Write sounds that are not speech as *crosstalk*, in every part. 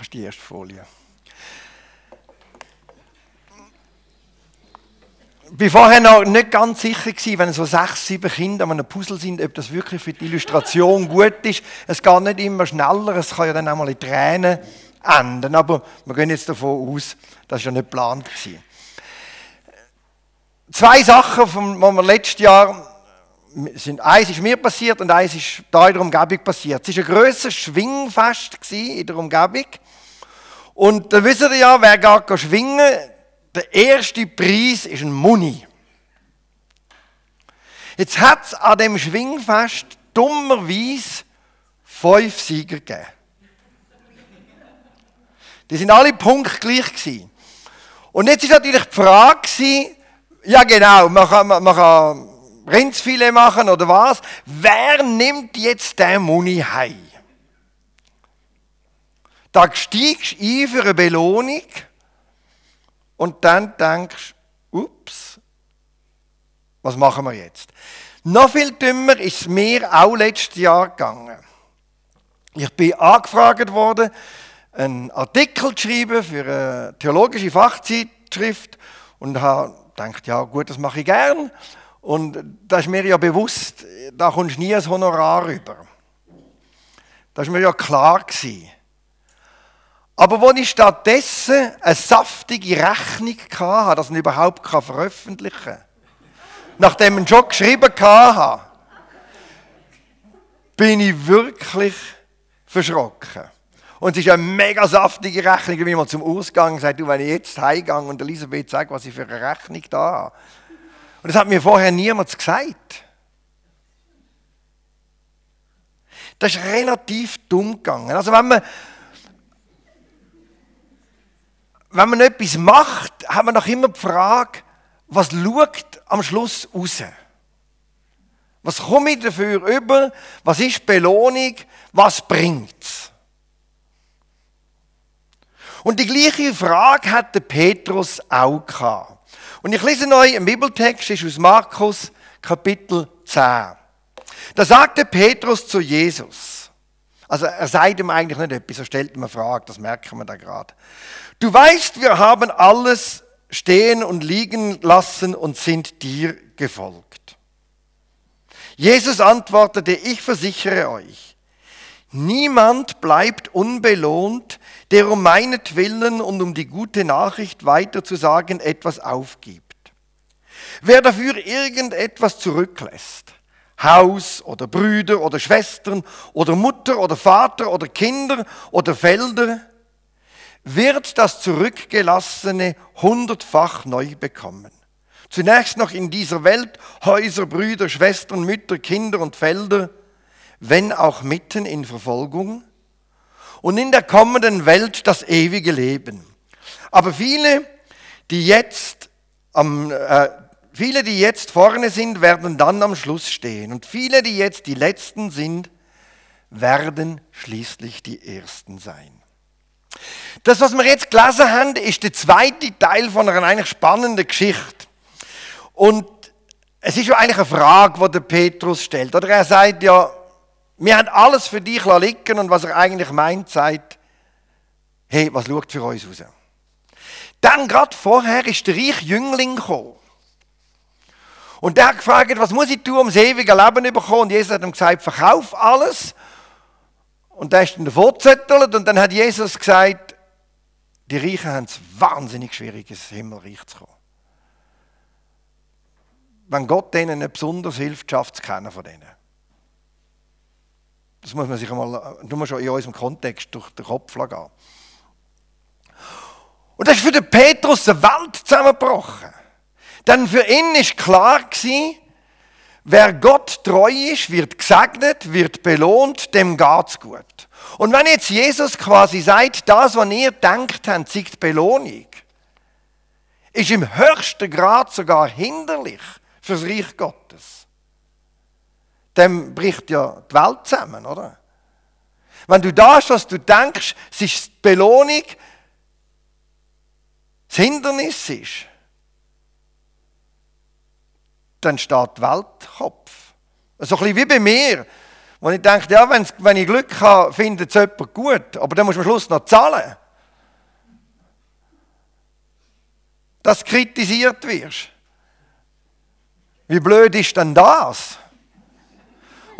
Kannst die erste Folie. Ich war vorher noch nicht ganz sicher wenn so sechs, sieben Kinder an einem Puzzle sind, ob das wirklich für die Illustration gut ist. Es geht nicht immer schneller, es kann ja dann auch mal in Tränen enden. Aber wir gehen jetzt davon aus, das war ja nicht geplant. Gewesen. Zwei Sachen, die wir letztes Jahr sind, eins ist mir passiert und eins ist da in der Umgebung passiert. Es war ein grösseres Schwingfest in der Umgebung. Und da wisst ihr ja, wer geht schwingen, der erste Preis ist ein Muni. Jetzt hat es an dem Schwingfest dummerweise fünf Sieger gegeben. Die sind alle punktgleich gewesen. Und jetzt ist natürlich die Frage gewesen, ja genau, man kann, man kann Rindsfilet machen oder was. Wer nimmt jetzt den Muni heim? Da steigst du ein für eine Belohnung und dann denkst du, ups, was machen wir jetzt? Noch viel dümmer ist es mir auch letztes Jahr gegangen. Ich bin angefragt worden, einen Artikel zu schreiben für eine theologische Fachzeitschrift und habe gedacht, ja gut, das mache ich gern. Und da ist mir ja bewusst, da kommst du nie ein Honorar rüber. Das war mir ja klar. Gewesen. Aber wo ich stattdessen eine saftige Rechnung hatte, dass ich überhaupt veröffentlichen kann, nachdem ich schon geschrieben hatte, bin ich wirklich verschrocken. Und es ist eine mega saftige Rechnung, wie man zum Ausgang sagt, du, wenn ich jetzt heimgehe und Elisabeth sagt, was ich für eine Rechnung da habe. Und das hat mir vorher niemand gesagt. Das ist relativ dumm gegangen. Also wenn man, wenn man etwas macht, hat man noch immer die Frage, was schaut am Schluss raus? Was komme ich dafür über? Was ist Belohnung? Was bringt es? Und die gleiche Frage hat der Petrus auch gehabt. Und ich lese euch einen Bibeltext, ist aus Markus Kapitel 10. Da sagte Petrus zu Jesus, also er sagt ihm eigentlich nicht etwas, er stellt ihm eine Frage, das merken wir da gerade. Du weißt, wir haben alles stehen und liegen lassen und sind dir gefolgt. Jesus antwortete, ich versichere euch, niemand bleibt unbelohnt, der um meinetwillen und um die gute Nachricht weiterzusagen etwas aufgibt. Wer dafür irgendetwas zurücklässt, Haus oder Brüder oder Schwestern oder Mutter oder Vater oder Kinder oder Felder, wird das Zurückgelassene hundertfach neu bekommen. Zunächst noch in dieser Welt Häuser, Brüder, Schwestern, Mütter, Kinder und Felder, wenn auch mitten in Verfolgung und in der kommenden Welt das ewige Leben. Aber viele, die jetzt am, äh, viele, die jetzt vorne sind, werden dann am Schluss stehen. Und viele, die jetzt die Letzten sind, werden schließlich die Ersten sein. Das, was wir jetzt gelesen haben, ist der zweite Teil von einer eigentlich spannenden Geschichte. Und es ist ja eigentlich eine Frage, die der Petrus stellt. Oder er sagt ja, wir haben alles für dich liegen und was er eigentlich meint, sagt, hey, was schaut für uns raus? Dann gerade vorher ist der reiche Jüngling gekommen. Und der hat gefragt, was muss ich tun, um das ewige Leben zu bekommen? Und Jesus hat ihm gesagt, verkauf alles. Und der ist dann davor gezettelt und dann hat Jesus gesagt, die Reichen haben es wahnsinnig schwierig, ins Himmelreich zu kommen. Wenn Gott denen nicht besonders hilft, schafft es keiner von denen. Das muss man sich einmal, nur schon in unserem Kontext durch den Kopf gehen. Und das ist für den Petrus eine Welt zusammengebrochen. Denn für ihn ist klar gewesen, wer Gott treu ist, wird gesegnet, wird belohnt, dem geht's gut. Und wenn jetzt Jesus quasi sagt, das, was ihr denkt habt, die Belohnung, ist im höchsten Grad sogar hinderlich fürs Reich Gottes dem bricht ja die Welt zusammen, oder? Wenn du das, was du denkst, es ist die Belohnung, das Hindernis ist, dann steht die Welt Kopf. So ein bisschen wie bei mir, Und ich denke, ja, wenn ich Glück habe, findet es jemand gut, aber dann muss man am Schluss noch zahlen. Dass du kritisiert wirst. Wie blöd ist denn das?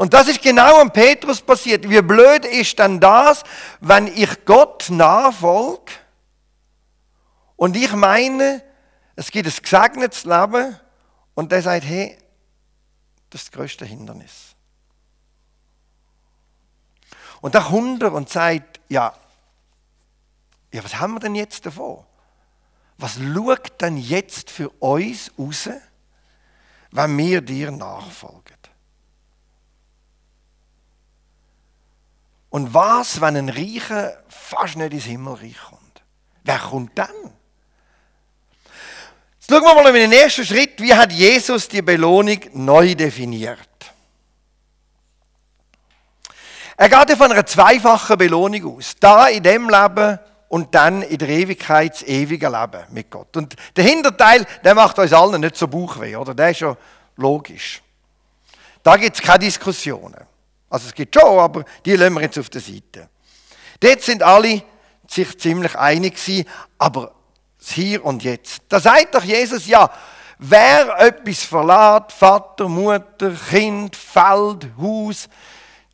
Und das ist genau am Petrus passiert. Wie blöd ist denn das, wenn ich Gott nachfolge und ich meine, es gibt ein gesegnetes Leben und der sagt, hey, das ist das größte Hindernis. Und dann kommt er und sagt, ja, ja, was haben wir denn jetzt davon? Was schaut denn jetzt für uns raus, wenn wir dir nachfolgen? Und was, wenn ein Reicher fast nicht ins Himmelreich kommt? Wer kommt dann? Jetzt schauen wir mal in den ersten Schritt, wie hat Jesus die Belohnung neu definiert. Er geht von einer zweifachen Belohnung aus. Da in dem Leben und dann in der Ewigkeit das ewige Leben mit Gott. Und der Hinterteil, der macht uns allen nicht so Bauchweh, oder? Der ist ja logisch. Da gibt es keine Diskussionen. Also es gibt schon, aber die lassen wir jetzt auf der Seite. Dort sind alle sich ziemlich einig gewesen, aber das Hier und Jetzt. Da sagt doch Jesus, ja, wer etwas verlässt, Vater, Mutter, Kind, Feld, Haus,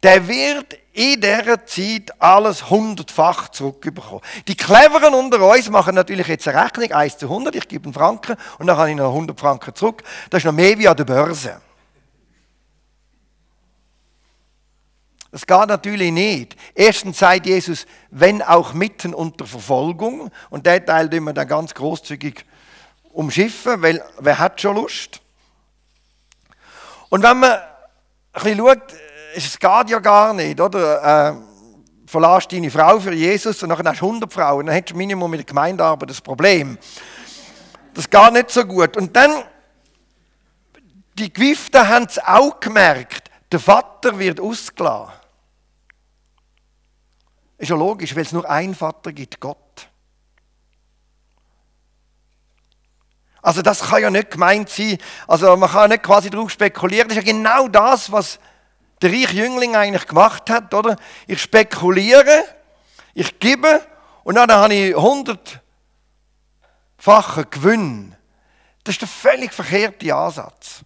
der wird in dieser Zeit alles hundertfach zurückbekommen. Die Cleveren unter uns machen natürlich jetzt eine Rechnung, 1 zu 100, ich gebe einen Franken und dann habe ich noch 100 Franken zurück. Das ist noch mehr wie an der Börse. Das geht natürlich nicht. Erstens sagt Jesus, wenn auch mitten unter Verfolgung, und der Teil den wir dann ganz großzügig umschiffen, weil wer hat schon Lust? Und wenn man ein bisschen schaut, es geht ja gar nicht, oder? Äh, verlässt deine Frau für Jesus und dann hast du 100 Frauen, dann hättest du Minimum mit der Gemeindearbeit das Problem. Das geht nicht so gut. Und dann, die Gewifte haben es auch gemerkt, der Vater wird ausgelassen. Ist ja logisch, weil es nur einen Vater gibt, Gott. Also das kann ja nicht gemeint sein, also man kann nicht quasi darauf spekulieren, das ist ja genau das, was der reiche Jüngling eigentlich gemacht hat, oder? Ich spekuliere, ich gebe und dann habe ich hundertfachen Gewinn. Das ist der völlig verkehrte Ansatz.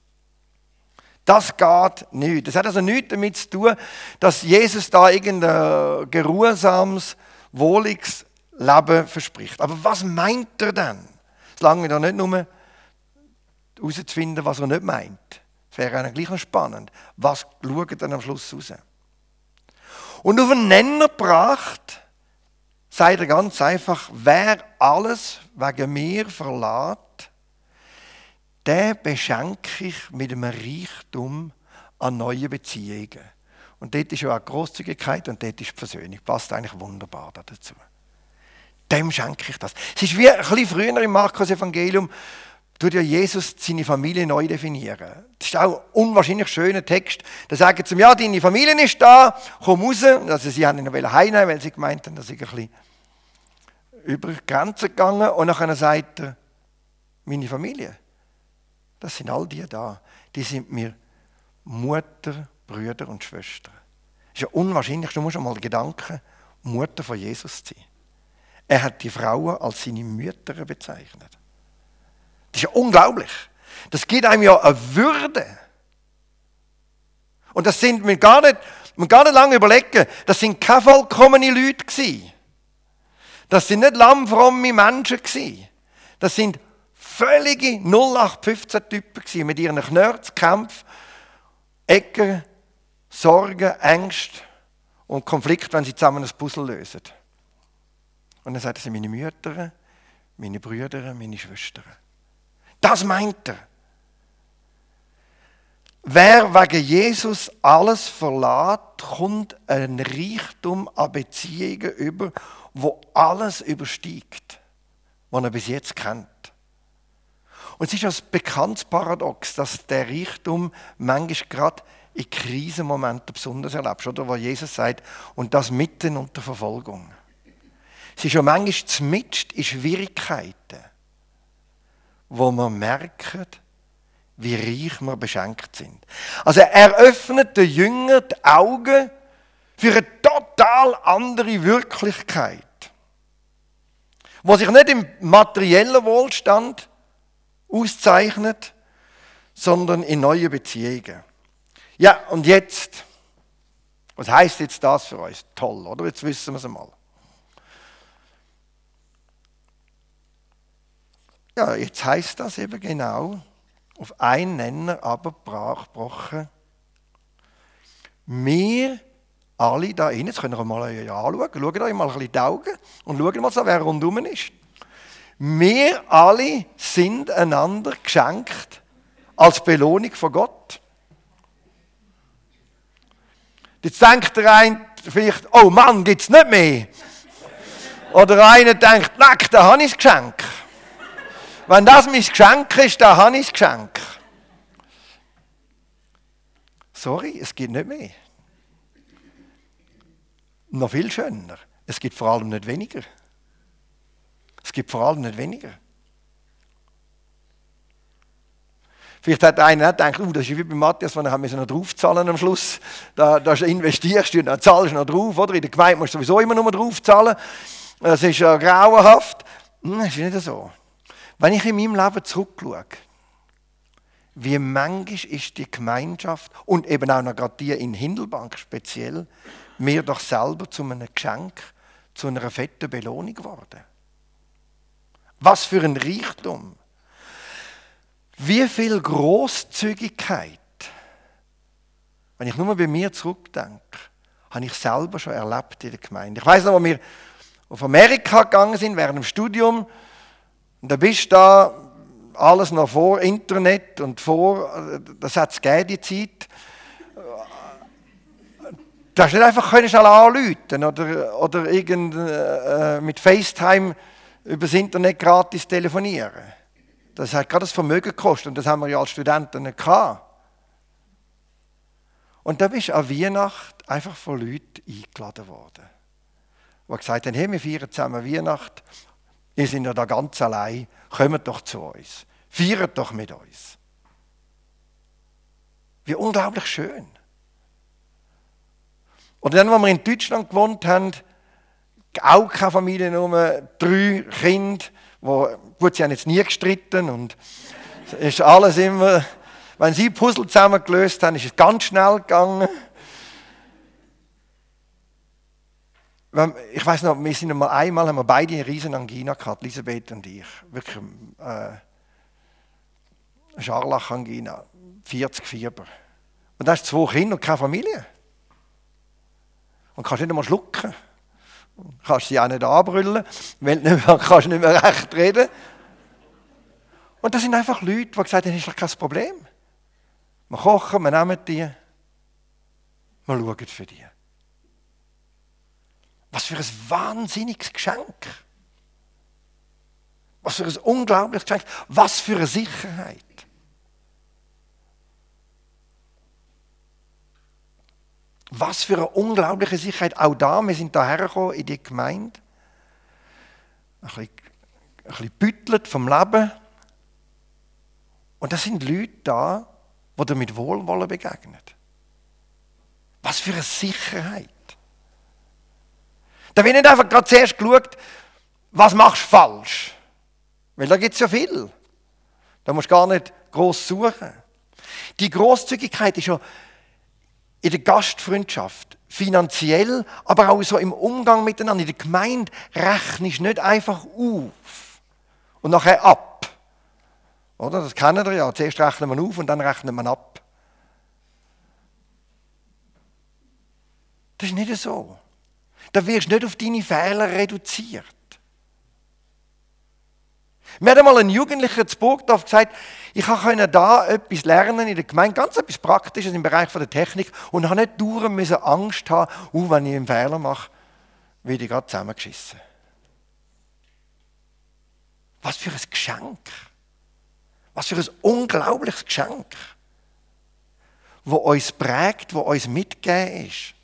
Das geht nicht. Das hat also nichts damit zu tun, dass Jesus da irgendein geruhsames, wohliges Leben verspricht. Aber was meint er denn? Solange wir da nicht nur herauszufinden, was er nicht meint. Das wäre eigentlich gleich noch spannend. Was schaut dann am Schluss raus? Und auf einen Nenner gebracht, sagt er ganz einfach, wer alles wegen mir verlässt, den beschenke ich mit einem Reichtum an neuen Beziehungen. Und dort ist ja auch Großzügigkeit und dort ist die Versöhnung. Passt eigentlich wunderbar dazu. Dem schenke ich das. Es ist wie ein bisschen früher im Markus-Evangelium, tut ja Jesus seine Familie neu definieren. Das ist auch ein unwahrscheinlich schöner Text. Da sagen sie ihm, ja, deine Familie ist da, komm raus. Also sie haben ihn noch heimnehmen, weil sie gemeint haben, dass sie ein bisschen über die Grenze gegangen. Und dann sagt er, meine Familie, das sind all die da. Die sind mir Mutter, Brüder und Schwestern. Das ist ja unwahrscheinlich, du musst einmal Gedanken, Mutter von Jesus zu sein. Er hat die Frauen als seine Mütter bezeichnet. Das ist ja unglaublich. Das gibt einem ja eine Würde. Und das sind, wir gar nicht, wir gar nicht lange überlegen, das sind keine vollkommene Leute gewesen. Das sind nicht lammfromme Menschen gewesen. Das sind völlige 0815-Typen mit ihren Knörz, Kämpfen, Ecken, Sorgen, Ängste und Konflikt, wenn sie zusammen ein Puzzle lösen. Und dann sagt er, meine Mütter, meine Brüder, meine Schwestern. Das meint er. Wer wegen Jesus alles verlässt, kommt ein Reichtum an Beziehungen über, wo alles übersteigt, was er bis jetzt kennt. Und es ist ein bekanntes Paradox, dass der Reichtum manchmal gerade in Krisenmomenten besonders erlebst, oder? Wo Jesus sagt, und das mitten unter Verfolgung. Es ist ja manchmal zumindest in Schwierigkeiten, wo man merkt, wie reich wir beschenkt sind. Also er öffnet den Jüngern die Augen für eine total andere Wirklichkeit, wo sich nicht im materiellen Wohlstand auszeichnet, sondern in neuen Beziehungen. Ja, und jetzt, was heißt jetzt das für uns? Toll, oder? Jetzt wissen wir es einmal. Ja, jetzt heißt das eben genau, auf einen Nenner aber gebrochen. Wir alle da rein, jetzt könnt ihr mal anschauen, schaut euch mal ein bisschen die Augen und schaut mal wer rundum ist. Wir alle sind einander geschenkt als Belohnung von Gott. Jetzt denkt der eine vielleicht, oh Mann, gibt es nicht mehr. Oder einer denkt, leck, da habe ich das Geschenk. Wenn das mein Geschenk ist, dann habe ich das Geschenk. Sorry, es gibt nicht mehr. Noch viel schöner. Es gibt vor allem nicht weniger. Es gibt vor allem nicht weniger. Vielleicht hat einer gedacht, uh, das ist wie bei Matthias, wenn er noch draufzahlen am Schluss. Da, da investierst du und dann zahlst du noch drauf. Oder? In der Gemeinde musst du sowieso immer nur draufzahlen. Das ist ja grauenhaft. Hm, das ist nicht so. Wenn ich in meinem Leben zurückschaue, wie manchmal ist die Gemeinschaft und eben auch noch gerade die in Hindelbank speziell, mir doch selber zu einem Geschenk, zu einer fetten Belohnung geworden. Was für ein Reichtum. Wie viel Großzügigkeit. Wenn ich nur bei mir zurückdenke, habe ich selber schon erlebt in der Gemeinde. Ich weiß noch, als wir auf Amerika gegangen sind während dem Studium, und da bist du da alles noch vor Internet und vor, das hat es die Zeit. Du hast nicht einfach schnell anrufen oder, oder irgend, äh, mit FaceTime übers Internet gratis telefonieren. Das hat gerade das Vermögen gekostet und das haben wir ja als Studenten nicht gehabt. Und da bist an Weihnachten einfach von Leuten eingeladen worden, die gesagt haben, hey, wir feiern zusammen Weihnachten Ihr seid ja da ganz allein. Kommt doch zu uns. Feiert doch mit uns. Wie unglaublich schön. Und dann, als wir in Deutschland gewohnt haben, auch keine Familie, nur drei Kinder, wo, gut, sie haben jetzt nie gestritten und es ist alles immer, wenn sie Puzzle zusammengelöst haben, ist es ganz schnell gegangen. ich weiß noch, wir sind einmal, einmal haben wir beide eine riesen Angina gehabt, Elisabeth und ich. Wirklich äh, Scharlachangina, 40 Fieber. Und da hast zwei Kinder und keine Familie. Und kannst nicht einmal schlucken. Kannst sie auch nicht anbrüllen, weil du nicht mehr, *laughs* kannst nicht mehr recht reden. Und das sind einfach Leute, die gesagt haben, das ist doch kein Problem. Wir kochen, wir nehmen die, wir schauen für die. Was für ein wahnsinniges Geschenk. Was für ein unglaubliches Geschenk. Was für eine Sicherheit. Was für eine unglaubliche Sicherheit. Auch da, wir sind daher gekommen in die Gemeinde. Ein bisschen, ein bisschen büttelt vom Leben. Und da sind Leute da, die dir mit Wohlwollen begegnen. Was für eine Sicherheit. Da wird nicht einfach gerade zuerst geschaut, was machst du falsch. Weil da gibt es ja viel. Da musst du gar nicht groß suchen. Die Großzügigkeit ist ja in der Gastfreundschaft, finanziell, aber auch so im Umgang miteinander. In der Gemeinde rechnest nicht einfach auf und nachher ab. Oder? Das kennen wir ja. Zuerst rechnen wir auf und dann rechnen wir ab. Das ist nicht so. Da wirst du nicht auf deine Fehler reduziert. Mir hat einmal ein Jugendlicher zu Burgdorf gesagt, ich konnte da etwas lernen in der Gemeinde, ganz etwas Praktisches im Bereich der Technik und habe nicht dauernd Angst haben, uh, wenn ich einen Fehler mache, werde ich gerade zusammengeschissen. Was für ein Geschenk. Was für ein unglaubliches Geschenk, wo uns prägt, wo uns mitgegeben ist.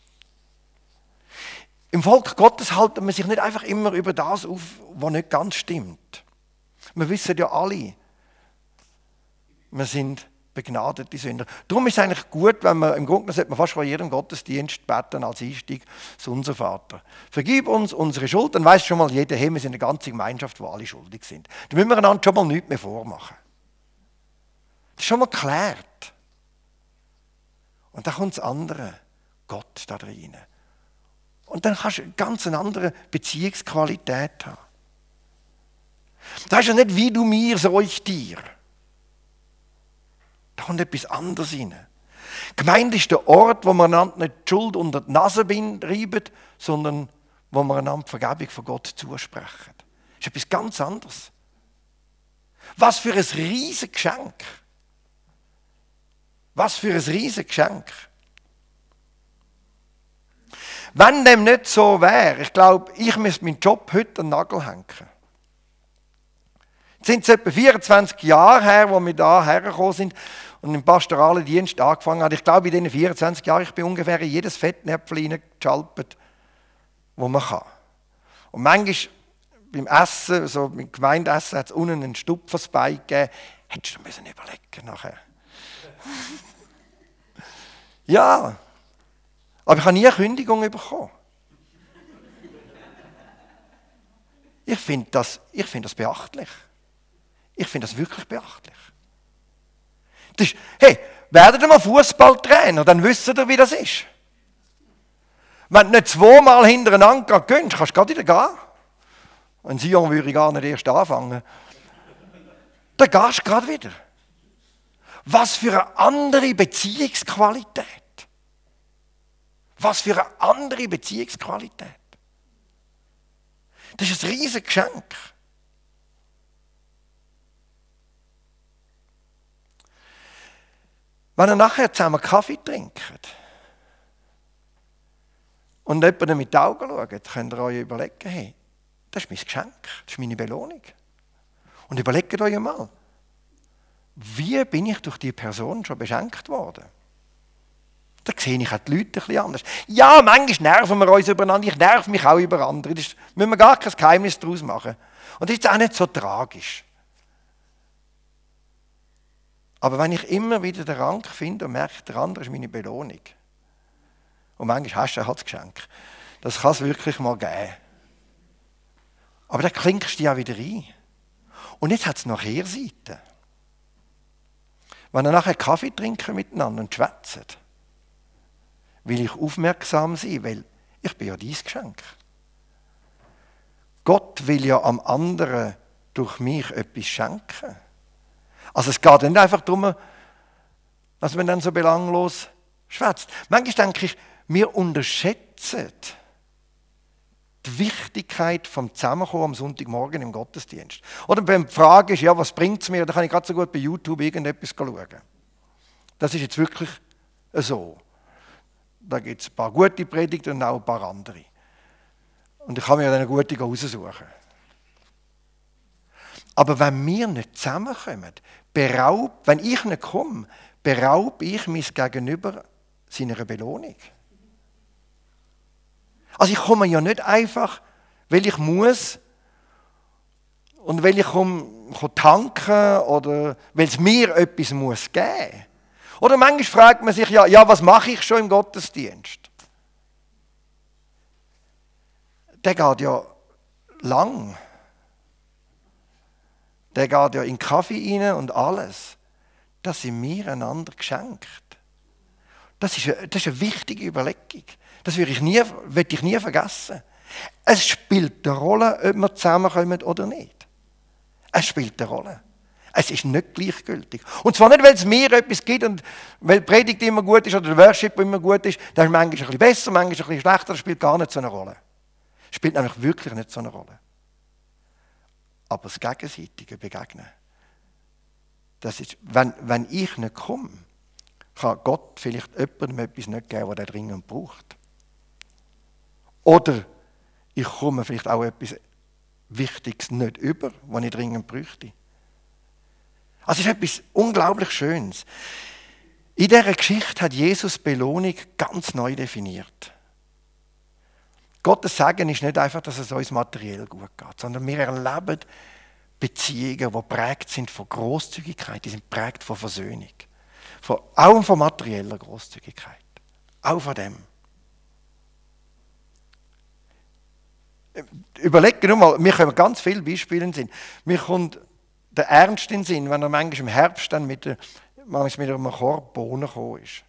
Im Volk Gottes halten man sich nicht einfach immer über das auf, was nicht ganz stimmt. Wir wissen ja alle, wir sind begnadete Sünder. Darum ist es eigentlich gut, wenn man, im Grunde sollte man fast vor jedem Gottesdienst beten als Einstieg, so unser Vater. Vergib uns unsere Schuld, dann weiß schon mal jeder, hey, wir sind eine ganze Gemeinschaft, wo alle schuldig sind. Da müssen wir einander schon mal nichts mehr vormachen. Das ist schon mal geklärt. Und dann kommt das andere, Gott da rein. Und dann kannst du eine ganz andere Beziehungsqualität haben. Das ist ja nicht wie du mir, so ich dir. Da kommt etwas anderes rein. Gemeinde ist der Ort, wo man einander nicht die Schuld unter die Nase reiben, sondern wo man einander Vergebung von Gott zusprechen. Das ist etwas ganz anderes. Was für ein riesiges Geschenk. Was für ein riesiges Geschenk. Wenn dem nicht so wäre, ich glaube, ich müsste meinen Job heute an den Nagel hängen. Sind es etwa 24 Jahre her, wo wir da hergekommen sind und im pastoralen Dienst angefangen haben. Ich glaube, in diesen 24 Jahren, ich bin ungefähr in jedes Fettnäpfchen hineingeschalpert, wo man kann. Und manchmal beim Essen, so beim Gemeindeessen, hat es unten einen Stupfersbein gegeben. Hättest du müssen überlegen nachher. *laughs* ja, aber ich habe nie eine Kündigung bekommen. Ich finde das, find das beachtlich. Ich finde das wirklich beachtlich. Das ist, hey, werdet ihr mal Fußballtrainer, dann wisst ihr, wie das ist. Wenn du nicht zweimal hintereinander gönnst, kannst du gerade wieder gehen. Und Sion würde ich gar nicht erst anfangen. Dann gehst du gerade wieder. Was für eine andere Beziehungsqualität. Was für eine andere Beziehungsqualität. Das ist ein riesiges Geschenk. Wenn ihr nachher zusammen Kaffee trinkt und jemanden mit den Augen schaut, könnt ihr euch überlegen, hey, das ist mein Geschenk, das ist meine Belohnung. Und überlegt euch mal, wie bin ich durch diese Person schon beschenkt worden? Da sehe ich auch die Leute bisschen anders. Ja, manchmal nerven wir uns übereinander, ich nerv mich auch über andere. Das müssen wir gar kein Geheimnis daraus machen. Und das ist auch nicht so tragisch. Aber wenn ich immer wieder den Rang finde und merke, der andere ist meine Belohnung. Und manchmal hast du das Geschenk. Das kann es wirklich mal geben. Aber dann klinkst du ja wieder ein. Und jetzt hat es noch Kehrseite. Wenn ihr nachher Kaffee trinken miteinander und schwätzen, will ich aufmerksam sein, weil ich bin ja dein Geschenk. Gott will ja am anderen durch mich etwas schenken. Also es geht nicht einfach darum, dass man dann so belanglos schwätzt. Manchmal denke ich, wir unterschätzen die Wichtigkeit vom Zusammenkommen am Sonntagmorgen im Gottesdienst. Oder wenn die Frage ist, ja, was bringt es mir, dann kann ich gerade so gut bei YouTube irgendetwas schauen. Das ist jetzt wirklich so. Da gibt es ein paar gute Predigten und auch ein paar andere. Und ich kann mir dann eine gute raussuchen. Aber wenn wir nicht zusammenkommen, beraubt, wenn ich nicht komme, beraube ich mich Gegenüber seiner Belohnung. Also ich komme ja nicht einfach, weil ich muss und weil ich komme, tanken oder weil es mir etwas muss geben. Oder manchmal fragt man sich ja, ja, was mache ich schon im Gottesdienst? Der geht ja lang. Der geht ja in Kaffee rein und alles. Das sind mir einander geschenkt. Das ist, eine, das ist eine wichtige Überlegung. Das will ich, nie, will ich nie vergessen. Es spielt eine Rolle, ob wir zusammenkommen oder nicht. Es spielt eine Rolle. Es ist nicht gleichgültig. Und zwar nicht, weil es mir etwas gibt und weil die Predigt immer gut ist oder der Worship immer gut ist. Das ist manchmal ein bisschen besser, manchmal ein bisschen schlechter. Das spielt gar nicht so eine Rolle. Das spielt nämlich wirklich nicht so eine Rolle. Aber das gegenseitige Begegnen, das ist, wenn, wenn ich nicht komme, kann Gott vielleicht jemandem etwas nicht geben, was er dringend braucht. Oder ich komme vielleicht auch etwas Wichtiges nicht über, was ich dringend bräuchte. Also es ist etwas unglaublich Schönes. In dieser Geschichte hat Jesus Belohnung ganz neu definiert. Gottes Segen ist nicht einfach, dass es uns materiell gut geht, sondern wir erleben Beziehungen, die prägt sind von Großzügigkeit, die sind prägt von Versöhnung. Von, auch von materieller Großzügigkeit. Auch von dem. Überlegen nur mal, wir können ganz viele Beispiele Sinn. Mir kommt der Ernst in den Sinn, wenn er manchmal im Herbst dann mit, manchmal mit einem Korb Bohnen gekommen ist.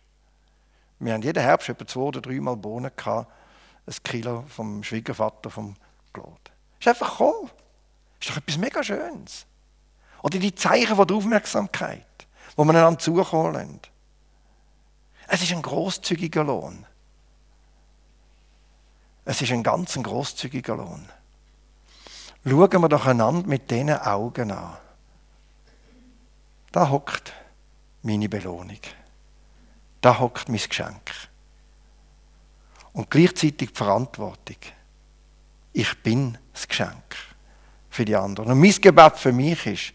Wir haben jeden Herbst etwa zwei oder dreimal Bohnen gehabt, ein Kilo vom Schwiegervater vom Claude. Ist einfach gekommen. Ist doch etwas mega Schönes. Oder die Zeichen von der Aufmerksamkeit, wo man einander zukommen lassen. Es ist ein großzügiger Lohn. Es ist ein ganz großzügiger Lohn. Schauen wir doch einander mit diesen Augen an. Da hockt meine Belohnung. Da hockt mein Geschenk. Und gleichzeitig die Verantwortung. Ich bin das Geschenk für die anderen. Und mein Gebet für mich ist,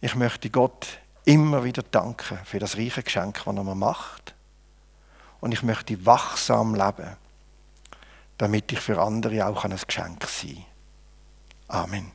ich möchte Gott immer wieder danken für das reiche Geschenk, das er mir macht. Und ich möchte wachsam leben, damit ich für andere auch ein Geschenk sein kann. Amen.